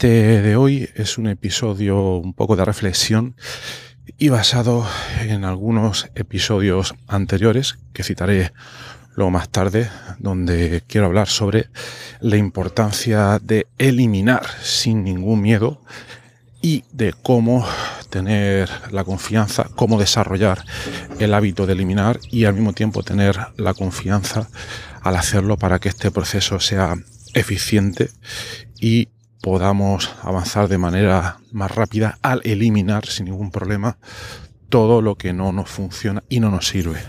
Este de hoy es un episodio un poco de reflexión y basado en algunos episodios anteriores que citaré luego más tarde, donde quiero hablar sobre la importancia de eliminar sin ningún miedo y de cómo tener la confianza, cómo desarrollar el hábito de eliminar y al mismo tiempo tener la confianza al hacerlo para que este proceso sea eficiente y podamos avanzar de manera más rápida al eliminar sin ningún problema todo lo que no nos funciona y no nos sirve.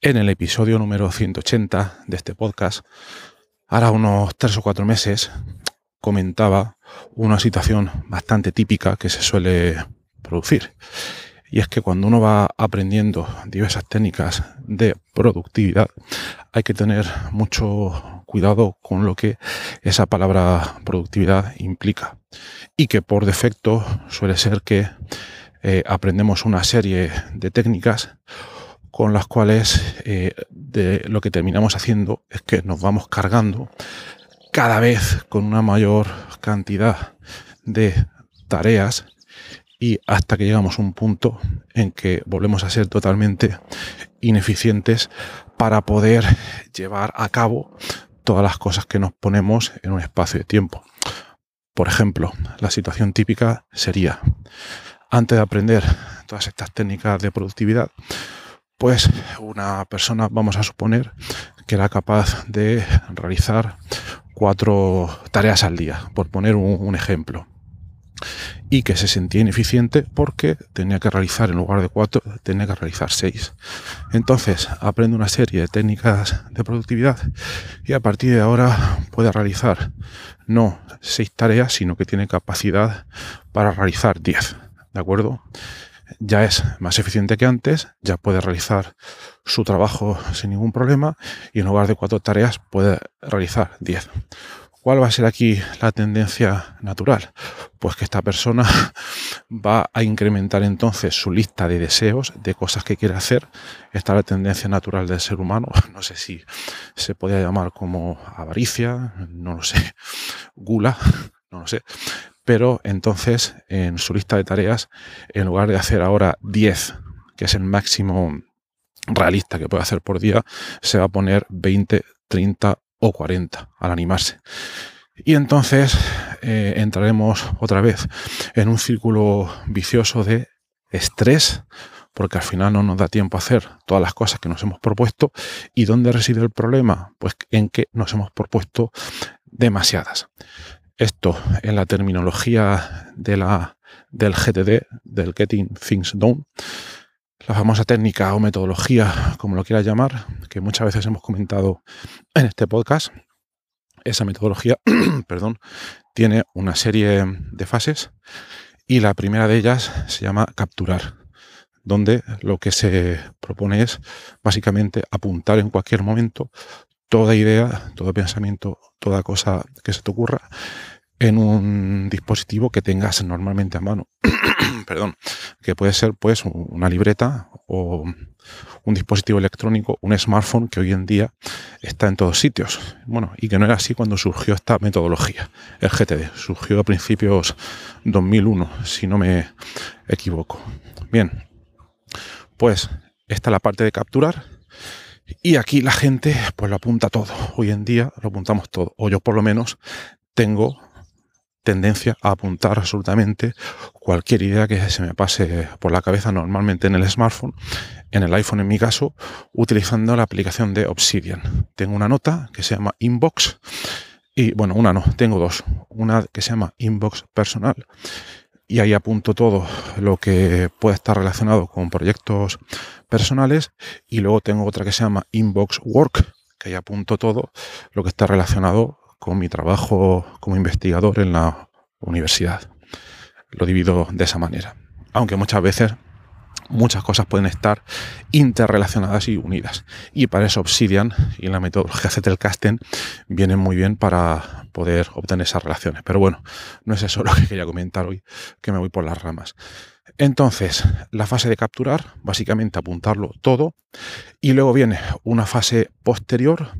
En el episodio número 180 de este podcast, ahora unos tres o cuatro meses, comentaba una situación bastante típica que se suele producir. Y es que cuando uno va aprendiendo diversas técnicas de productividad, hay que tener mucho cuidado con lo que esa palabra productividad implica. Y que por defecto suele ser que eh, aprendemos una serie de técnicas con las cuales eh, de lo que terminamos haciendo es que nos vamos cargando cada vez con una mayor cantidad de tareas y hasta que llegamos a un punto en que volvemos a ser totalmente ineficientes para poder llevar a cabo todas las cosas que nos ponemos en un espacio de tiempo. Por ejemplo, la situación típica sería, antes de aprender todas estas técnicas de productividad, pues una persona, vamos a suponer, que era capaz de realizar cuatro tareas al día, por poner un, ejemplo y que se sentía ineficiente porque tenía que realizar, en lugar de cuatro, tenía que realizar seis. Entonces aprende una serie de técnicas de productividad y a partir de ahora puede realizar no seis tareas, sino que tiene capacidad para realizar diez. ¿De acuerdo? Ya es más eficiente que antes, ya puede realizar su trabajo sin ningún problema y en lugar de cuatro tareas puede realizar diez. ¿Cuál va a ser aquí la tendencia natural? Pues que esta persona va a incrementar entonces su lista de deseos, de cosas que quiere hacer. Esta es la tendencia natural del ser humano. No sé si se podría llamar como avaricia, no lo sé, gula, no lo sé. Pero entonces en su lista de tareas, en lugar de hacer ahora 10, que es el máximo realista que puede hacer por día, se va a poner 20, 30 o 40 al animarse. Y entonces eh, entraremos otra vez en un círculo vicioso de estrés, porque al final no nos da tiempo a hacer todas las cosas que nos hemos propuesto. ¿Y dónde reside el problema? Pues en que nos hemos propuesto demasiadas. Esto en la terminología de la, del GTD, del Getting Things Done, la famosa técnica o metodología, como lo quieras llamar, que muchas veces hemos comentado en este podcast. Esa metodología, perdón, tiene una serie de fases y la primera de ellas se llama capturar, donde lo que se propone es básicamente apuntar en cualquier momento toda idea, todo pensamiento, toda cosa que se te ocurra en un dispositivo que tengas normalmente a mano. Perdón, que puede ser pues una libreta o un dispositivo electrónico, un smartphone que hoy en día está en todos sitios. Bueno, y que no era así cuando surgió esta metodología. El GTD surgió a principios 2001, si no me equivoco. Bien, pues esta es la parte de capturar. Y aquí la gente pues lo apunta todo. Hoy en día lo apuntamos todo. O yo por lo menos tengo tendencia a apuntar absolutamente cualquier idea que se me pase por la cabeza normalmente en el smartphone, en el iPhone en mi caso, utilizando la aplicación de Obsidian. Tengo una nota que se llama Inbox y bueno, una no, tengo dos. Una que se llama Inbox personal y ahí apunto todo lo que puede estar relacionado con proyectos personales y luego tengo otra que se llama Inbox Work, que ahí apunto todo lo que está relacionado con mi trabajo como investigador en la universidad. Lo divido de esa manera. Aunque muchas veces muchas cosas pueden estar interrelacionadas y unidas. Y para eso Obsidian y la metodología Zettelkasten vienen muy bien para poder obtener esas relaciones. Pero bueno, no es eso lo que quería comentar hoy, que me voy por las ramas. Entonces, la fase de capturar, básicamente apuntarlo todo, y luego viene una fase posterior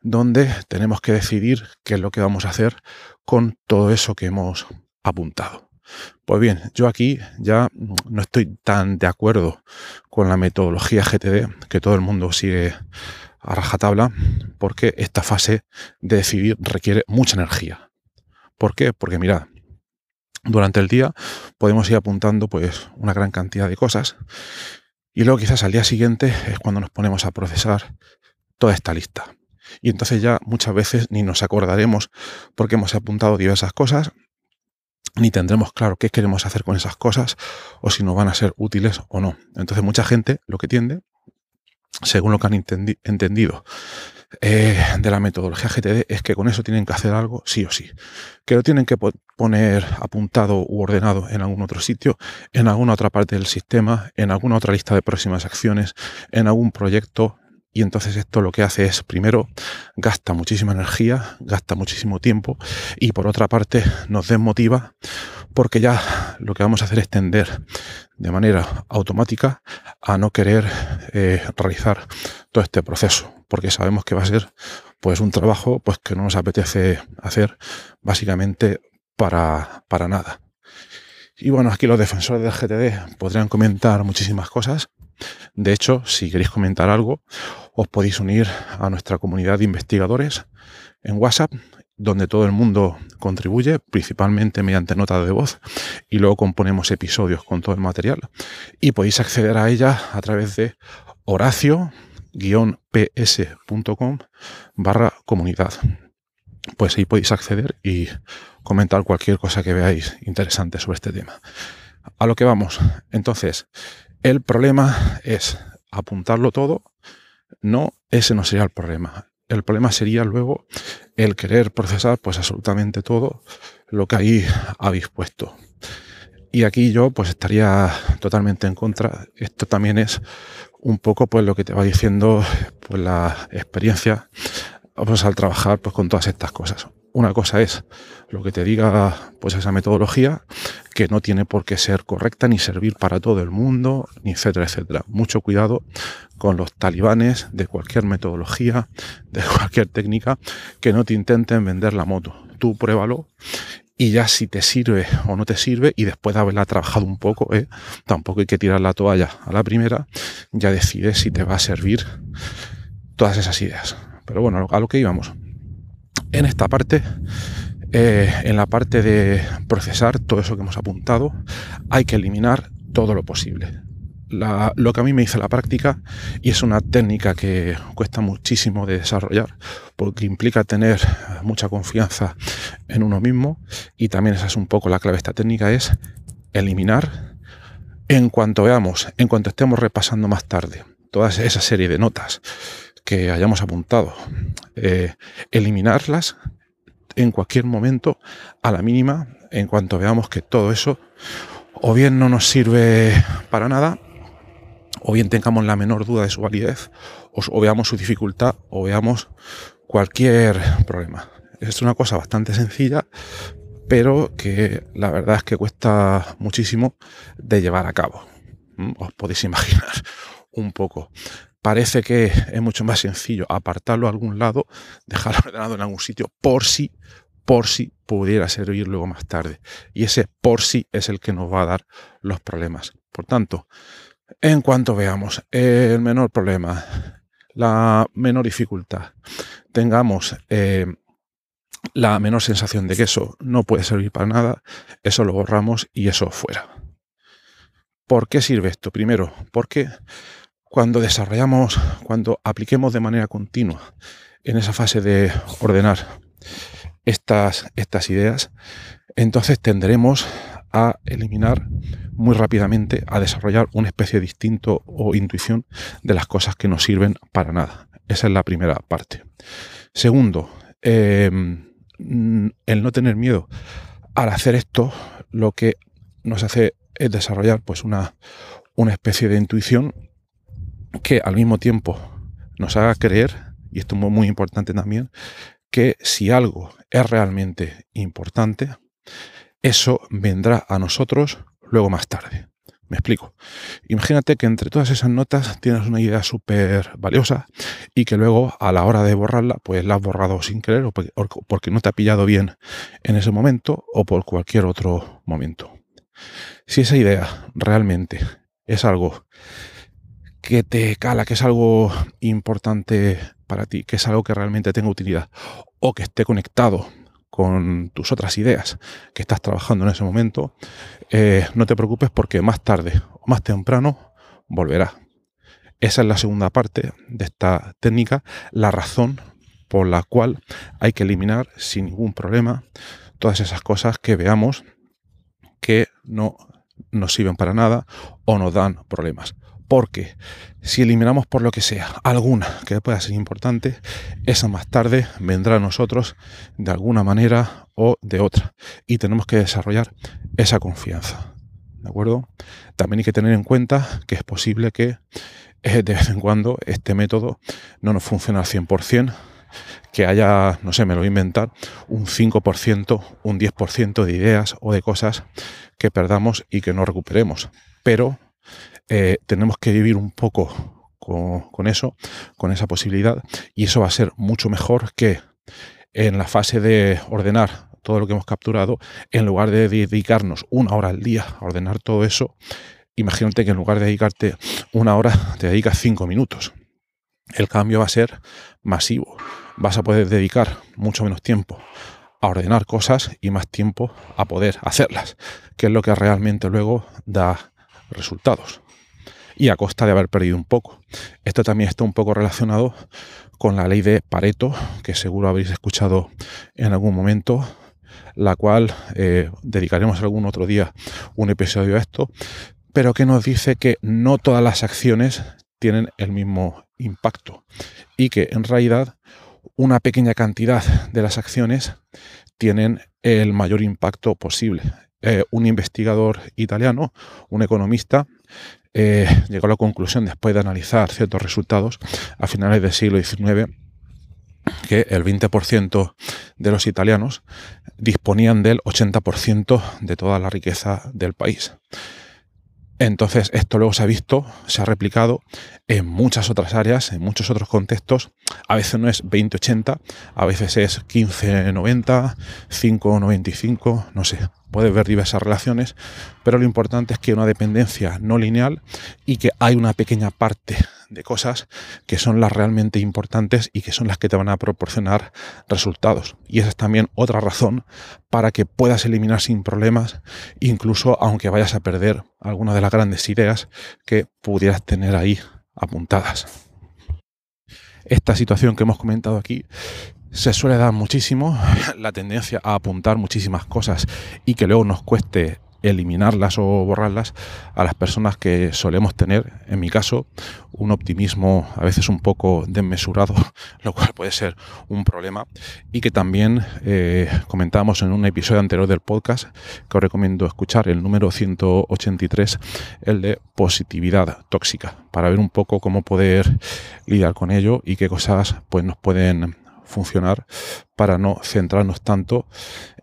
donde tenemos que decidir qué es lo que vamos a hacer con todo eso que hemos apuntado. Pues bien, yo aquí ya no estoy tan de acuerdo con la metodología GTD que todo el mundo sigue a rajatabla, porque esta fase de decidir requiere mucha energía. ¿Por qué? Porque mirad, durante el día podemos ir apuntando pues una gran cantidad de cosas y luego quizás al día siguiente es cuando nos ponemos a procesar toda esta lista. Y entonces ya muchas veces ni nos acordaremos porque hemos apuntado diversas cosas, ni tendremos claro qué queremos hacer con esas cosas o si nos van a ser útiles o no. Entonces mucha gente lo que tiende, según lo que han entendido eh, de la metodología GTD es que con eso tienen que hacer algo sí o sí. Que lo tienen que poner apuntado u ordenado en algún otro sitio, en alguna otra parte del sistema, en alguna otra lista de próximas acciones, en algún proyecto. Y entonces esto lo que hace es, primero, gasta muchísima energía, gasta muchísimo tiempo y por otra parte nos desmotiva porque ya lo que vamos a hacer es tender de manera automática a no querer eh, realizar todo este proceso porque sabemos que va a ser pues un trabajo pues que no nos apetece hacer básicamente para, para nada. Y bueno, aquí los defensores del GTD podrían comentar muchísimas cosas. De hecho, si queréis comentar algo, os podéis unir a nuestra comunidad de investigadores en WhatsApp, donde todo el mundo contribuye, principalmente mediante nota de voz, y luego componemos episodios con todo el material. Y podéis acceder a ella a través de Horacio, ps.com barra comunidad. Pues ahí podéis acceder y comentar cualquier cosa que veáis interesante sobre este tema. A lo que vamos. Entonces, el problema es apuntarlo todo. No, ese no sería el problema. El problema sería luego el querer procesar pues absolutamente todo lo que ahí habéis puesto. Y aquí yo pues estaría totalmente en contra. Esto también es un poco pues lo que te va diciendo pues la experiencia pues, al trabajar pues con todas estas cosas. Una cosa es lo que te diga pues esa metodología que no tiene por qué ser correcta ni servir para todo el mundo, ni etcétera, etcétera. Mucho cuidado con los talibanes de cualquier metodología, de cualquier técnica que no te intenten vender la moto. Tú pruébalo y ya si te sirve o no te sirve y después de haberla trabajado un poco, ¿eh? tampoco hay que tirar la toalla a la primera, ya decides si te va a servir todas esas ideas. Pero bueno, a lo que íbamos. En esta parte, eh, en la parte de procesar todo eso que hemos apuntado, hay que eliminar todo lo posible. Lo que a mí me dice la práctica y es una técnica que cuesta muchísimo de desarrollar porque implica tener mucha confianza en uno mismo y también esa es un poco la clave de esta técnica es eliminar en cuanto veamos, en cuanto estemos repasando más tarde toda esa serie de notas que hayamos apuntado, eh, eliminarlas en cualquier momento a la mínima en cuanto veamos que todo eso o bien no nos sirve para nada o bien tengamos la menor duda de su validez, o, veamos su dificultad, o veamos cualquier problema. Es una cosa bastante sencilla, pero que la verdad es que cuesta muchísimo de llevar a cabo. ¿Mm? Os podéis imaginar un poco. Parece que es mucho más sencillo apartarlo a algún lado, dejarlo ordenado en algún sitio por si, por si pudiera servir luego más tarde. Y ese por si es el que nos va a dar los problemas. Por tanto, en cuanto veamos el menor problema, la menor dificultad, tengamos eh, la menor sensación de que eso no puede servir para nada, eso lo borramos y eso fuera. ¿Por qué sirve esto? Primero, porque cuando desarrollamos, cuando apliquemos de manera continua en esa fase de ordenar estas, estas ideas, entonces tendremos a eliminar muy rápidamente, a desarrollar una especie de instinto o intuición de las cosas que no sirven para nada. Esa es la primera parte. Segundo, em, el no tener miedo al hacer esto, lo que nos hace es desarrollar pues una, una especie de intuición que al mismo tiempo nos haga creer, y esto es muy, importante también, que si algo es realmente importante, eso vendrá a nosotros luego más tarde. Me explico. Imagínate que entre todas esas notas tienes una idea súper valiosa y que luego a la hora de borrarla, pues la has borrado sin querer o porque, no te ha pillado bien en ese momento o por cualquier otro momento. Si esa idea realmente es algo que te cala, que es algo importante para ti, que es algo que realmente tenga utilidad o que esté conectado con tus otras ideas que estás trabajando en ese momento, eh, no te preocupes porque más tarde o más temprano volverá. Esa es la segunda parte de esta técnica, la razón por la cual hay que eliminar sin ningún problema todas esas cosas que veamos que no nos sirven para nada o nos dan problemas. Porque si eliminamos por lo que sea alguna que pueda ser importante, esa más tarde vendrá a nosotros de alguna manera o de otra. Y tenemos que desarrollar esa confianza. ¿De acuerdo? También hay que tener en cuenta que es posible que eh, de vez en cuando este método no nos funcione al 100%, que haya, no sé, me lo voy a inventar, un 5%, un 10% de ideas o de cosas que perdamos y que no recuperemos. Pero eh, tenemos que vivir un poco con, eso, con esa posibilidad, y eso va a ser mucho mejor que en la fase de ordenar todo lo que hemos capturado, en lugar de dedicarnos una hora al día a ordenar todo eso, imagínate que en lugar de dedicarte una hora, te dedicas cinco minutos. El cambio va a ser masivo. Vas a poder dedicar mucho menos tiempo a ordenar cosas y más tiempo a poder hacerlas, que es lo que realmente luego da resultados y a costa de haber perdido un poco. Esto también está un poco relacionado con la ley de Pareto, que seguro habéis escuchado en algún momento, la cual eh, dedicaremos algún otro día un episodio a esto, pero que nos dice que no todas las acciones tienen el mismo impacto y que en realidad una pequeña cantidad de las acciones tienen el mayor impacto posible. Eh, un investigador italiano, un economista, eh, llegó a la conclusión, después de analizar ciertos resultados a finales del siglo XIX, que el 20% de los italianos disponían del 80% de toda la riqueza del país. Entonces, esto luego se ha visto, se ha replicado en muchas otras áreas, en muchos otros contextos. A veces no es 20-80, a veces es 15-90, 5-95, no sé. Puedes ver diversas relaciones, pero lo importante es que hay una dependencia no lineal y que hay una pequeña parte de cosas que son las realmente importantes y que son las que te van a proporcionar resultados. Y esa es también otra razón para que puedas eliminar sin problemas, incluso aunque vayas a perder algunas de las grandes ideas que pudieras tener ahí apuntadas. Esta situación que hemos comentado aquí se suele dar muchísimo, la tendencia a apuntar muchísimas cosas y que luego nos cueste eliminarlas o borrarlas a las personas que solemos tener, en mi caso, un optimismo a veces un poco desmesurado, lo cual puede ser un problema, y que también eh, comentamos en un episodio anterior del podcast, que os recomiendo escuchar, el número 183, el de positividad tóxica, para ver un poco cómo poder lidiar con ello y qué cosas pues, nos pueden funcionar para no centrarnos tanto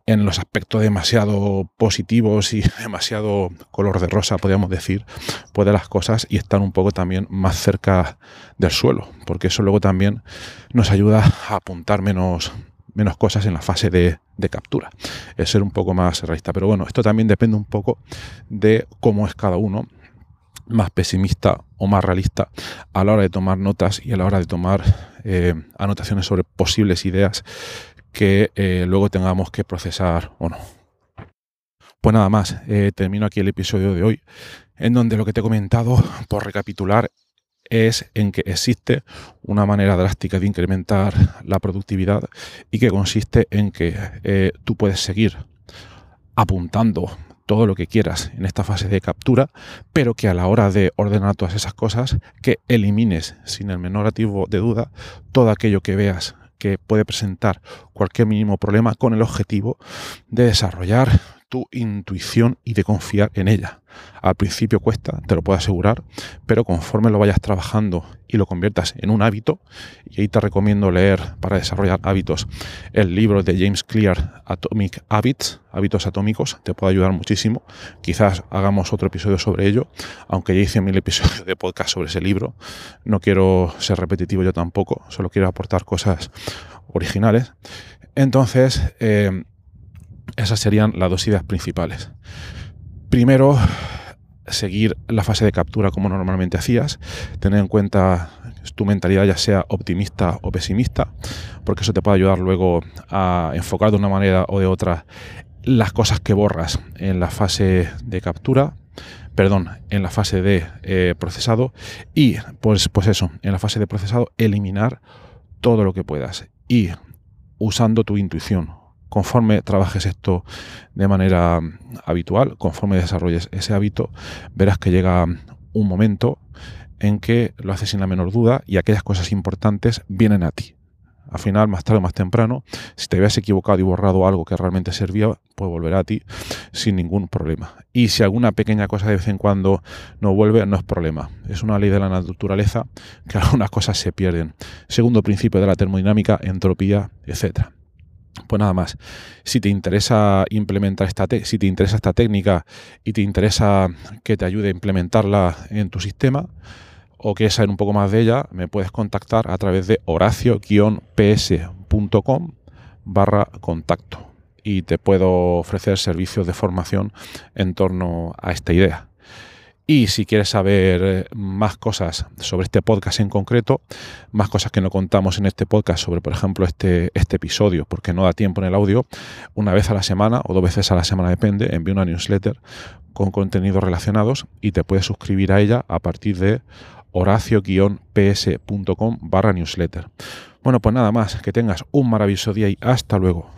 en los aspectos demasiado positivos y demasiado color de rosa, podríamos decir, pues de las cosas y estar un poco también más cerca del suelo, porque eso luego también nos ayuda a apuntar menos, menos cosas en la fase de, de captura, es ser un poco más realista. Pero bueno, esto también depende un poco de cómo es cada uno más pesimista o más realista a la hora de tomar notas y a la hora de tomar eh, anotaciones sobre posibles ideas que eh, luego tengamos que procesar o no. Pues nada más, eh, termino aquí el episodio de hoy, en donde lo que te he comentado, por recapitular, es en que existe una manera drástica de incrementar la productividad y que consiste en que tú puedes seguir apuntando todo lo que quieras en esta fase de captura, pero que a la hora de ordenar todas esas cosas, que elimines sin el menor ativo de duda todo aquello que veas que puede presentar cualquier mínimo problema con el objetivo de desarrollar tu intuición y de confiar en ella. Al principio cuesta, te lo puedo asegurar, pero conforme lo vayas trabajando y lo conviertas en un hábito, y ahí te recomiendo leer para desarrollar hábitos el libro de James Clear, Atomic Habits, hábitos atómicos, te puede ayudar muchísimo. Quizás hagamos otro episodio sobre ello, aunque ya hice mil episodios de podcast sobre ese libro. No quiero ser repetitivo yo tampoco, solo quiero aportar cosas originales. Entonces, eh, esas serían las dos ideas principales. Primero, seguir la fase de captura como normalmente hacías, tener en cuenta tu mentalidad ya sea optimista o pesimista, porque eso te puede ayudar luego a enfocar de una manera o de otra las cosas que borras en la fase de captura, perdón, en la fase de eh, procesado y pues, pues eso, en la fase de procesado eliminar todo lo que puedas y usando tu intuición, conforme trabajes esto de manera habitual, conforme desarrolles ese hábito, verás que llega un momento en que lo haces sin la menor duda y aquellas cosas importantes vienen a ti. Al final, más tarde o más temprano, si te habías equivocado y borrado algo que realmente servía, pues volverá a ti sin ningún problema. Y si alguna pequeña cosa de vez en cuando no vuelve, no es problema. Es una ley de la naturaleza que algunas cosas se pierden. Segundo principio de la termodinámica, entropía, etcétera. Pues nada más. Si te interesa implementar esta si te interesa esta técnica y te interesa que te ayude a implementarla en tu sistema o quieres saber un poco más de ella, me puedes contactar a través de horacio-ps.com barra contacto y te puedo ofrecer servicios de formación en torno a esta idea. Y si quieres saber eh, más cosas sobre este podcast en concreto, más cosas que no contamos en este podcast sobre, por ejemplo, este, este episodio, porque no da tiempo en el audio, una vez a la semana o dos veces a la semana, depende, envío una newsletter con contenidos relacionados y te puedes suscribir a ella a partir de horacio-ps.com barra newsletter. Bueno, pues nada más, que tengas un maravilloso día y hasta luego.